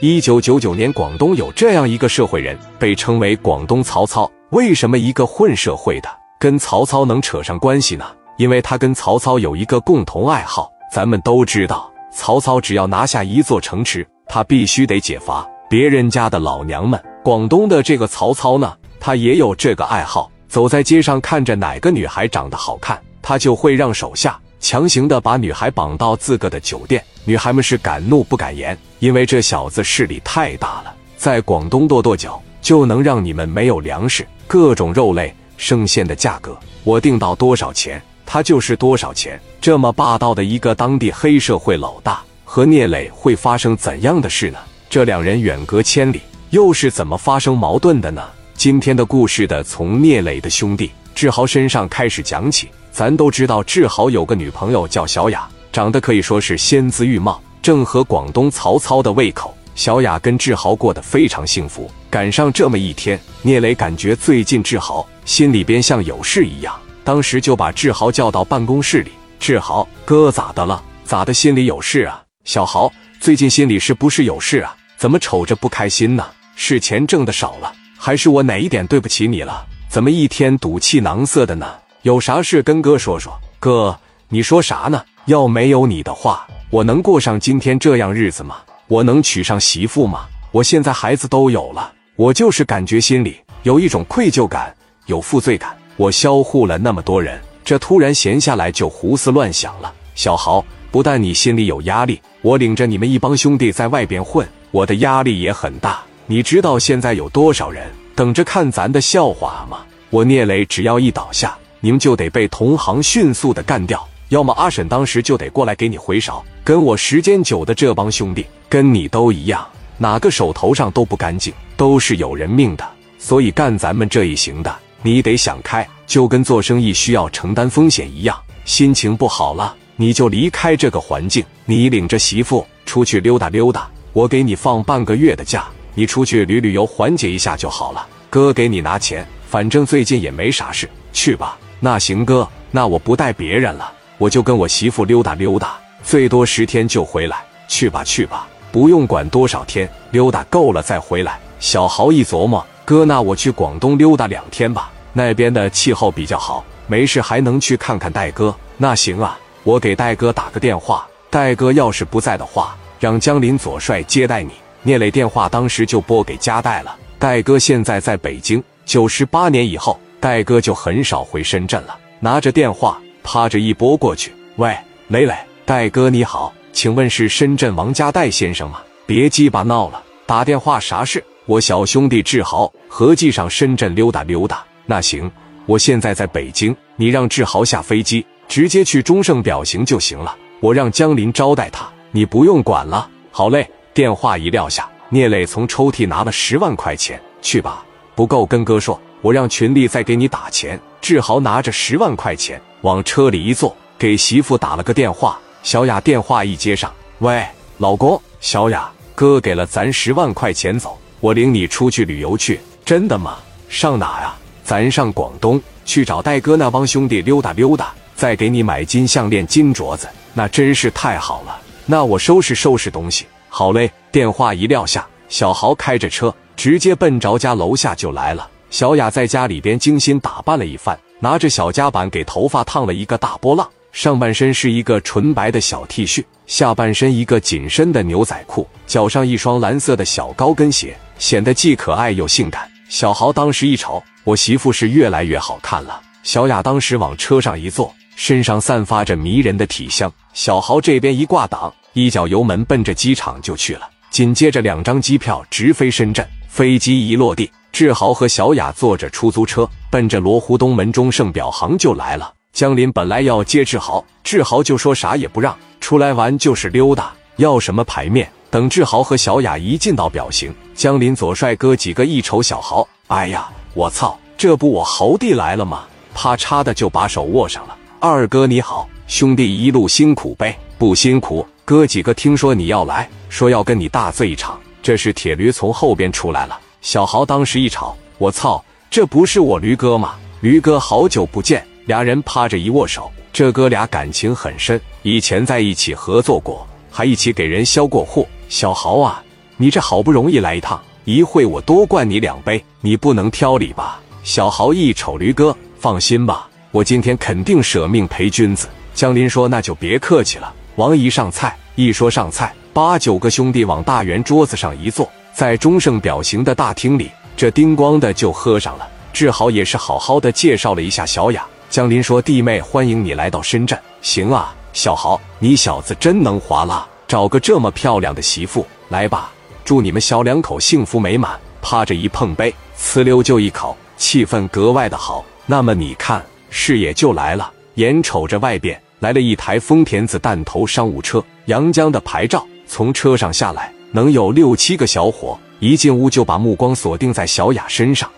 一九九九年，广东有这样一个社会人，被称为广东曹操。为什么一个混社会的跟曹操能扯上关系呢？因为他跟曹操有一个共同爱好。咱们都知道，曹操只要拿下一座城池，他必须得解乏别人家的老娘们。广东的这个曹操呢，他也有这个爱好。走在街上，看着哪个女孩长得好看，他就会让手下强行的把女孩绑到自个的酒店。女孩们是敢怒不敢言，因为这小子势力太大了，在广东跺跺脚就能让你们没有粮食，各种肉类、生鲜的价格我定到多少钱，他就是多少钱。这么霸道的一个当地黑社会老大和聂磊会发生怎样的事呢？这两人远隔千里，又是怎么发生矛盾的呢？今天的故事的从聂磊的兄弟志豪身上开始讲起。咱都知道志豪有个女朋友叫小雅，长得可以说是仙姿玉貌，正合广东曹操的胃口。小雅跟志豪过得非常幸福。赶上这么一天，聂磊感觉最近志豪心里边像有事一样，当时就把志豪叫到办公室里。志豪哥咋的了？咋的心里有事啊？小豪最近心里是不是有事啊？怎么瞅着不开心呢？是钱挣的少了？还是我哪一点对不起你了？怎么一天赌气囊塞的呢？有啥事跟哥说说。哥，你说啥呢？要没有你的话，我能过上今天这样日子吗？我能娶上媳妇吗？我现在孩子都有了，我就是感觉心里有一种愧疚感，有负罪感。我销户了那么多人，这突然闲下来就胡思乱想了。小豪，不但你心里有压力，我领着你们一帮兄弟在外边混，我的压力也很大。你知道现在有多少人等着看咱的笑话吗？我聂磊只要一倒下，你们就得被同行迅速的干掉，要么阿婶当时就得过来给你回勺。跟我时间久的这帮兄弟，跟你都一样，哪个手头上都不干净，都是有人命的。所以干咱们这一行的，你得想开，就跟做生意需要承担风险一样。心情不好了，你就离开这个环境，你领着媳妇出去溜达溜达，我给你放半个月的假。你出去旅旅游，缓解一下就好了。哥给你拿钱，反正最近也没啥事，去吧。那行，哥，那我不带别人了，我就跟我媳妇溜达溜达，最多十天就回来。去吧，去吧，不用管多少天，溜达够了再回来。小豪一琢磨，哥，那我去广东溜达两天吧，那边的气候比较好，没事还能去看看戴哥。那行啊，我给戴哥打个电话，戴哥要是不在的话，让江林左帅接待你。聂磊电话当时就拨给加代了。戴哥现在在北京。九十八年以后，戴哥就很少回深圳了。拿着电话，趴着一拨过去：“喂，磊磊，戴哥你好，请问是深圳王家戴先生吗？别鸡巴闹了，打电话啥事？我小兄弟志豪合计上深圳溜达溜达。那行，我现在在北京，你让志豪下飞机，直接去中盛表行就行了。我让江林招待他，你不用管了。好嘞。”电话一撂下，聂磊从抽屉拿了十万块钱，去吧，不够跟哥说，我让群力再给你打钱。志豪拿着十万块钱往车里一坐，给媳妇打了个电话。小雅电话一接上，喂，老公，小雅，哥给了咱十万块钱，走，我领你出去旅游去。真的吗？上哪呀？咱上广东去找戴哥那帮兄弟溜达溜达，再给你买金项链、金镯子，那真是太好了。那我收拾收拾东西。好嘞，电话一撂下，小豪开着车直接奔着家楼下就来了。小雅在家里边精心打扮了一番，拿着小夹板给头发烫了一个大波浪，上半身是一个纯白的小 T 恤，下半身一个紧身的牛仔裤，脚上一双蓝色的小高跟鞋，显得既可爱又性感。小豪当时一瞅，我媳妇是越来越好看了。小雅当时往车上一坐，身上散发着迷人的体香。小豪这边一挂档。一脚油门奔着机场就去了，紧接着两张机票直飞深圳。飞机一落地，志豪和小雅坐着出租车奔着罗湖东门中盛表行就来了。江林本来要接志豪，志豪就说啥也不让，出来玩就是溜达，要什么牌面？等志豪和小雅一进到表行，江林左帅哥几个一瞅小豪，哎呀，我操，这不我豪弟来了吗？啪嚓的就把手握上了。二哥你好，兄弟一路辛苦呗，不辛苦。哥几个听说你要来，说要跟你大醉一场。这时铁驴从后边出来了，小豪当时一吵，我操，这不是我驴哥吗？驴哥好久不见，俩人趴着一握手，这哥俩感情很深，以前在一起合作过，还一起给人销过货。小豪啊，你这好不容易来一趟，一会我多灌你两杯，你不能挑理吧？”小豪一瞅驴哥，放心吧，我今天肯定舍命陪君子。江林说：“那就别客气了。”王姨上菜，一说上菜，八九个兄弟往大圆桌子上一坐，在钟盛表行的大厅里，这叮咣的就喝上了。志豪也是好好的介绍了一下小雅。江林说：“弟妹，欢迎你来到深圳。行啊，小豪，你小子真能划拉，找个这么漂亮的媳妇。来吧，祝你们小两口幸福美满。”趴着一碰杯，呲溜就一口，气氛格外的好。那么你看，事也就来了。眼瞅着外边来了一台丰田子弹头商务车，阳江的牌照。从车上下来，能有六七个小伙，一进屋就把目光锁定在小雅身上。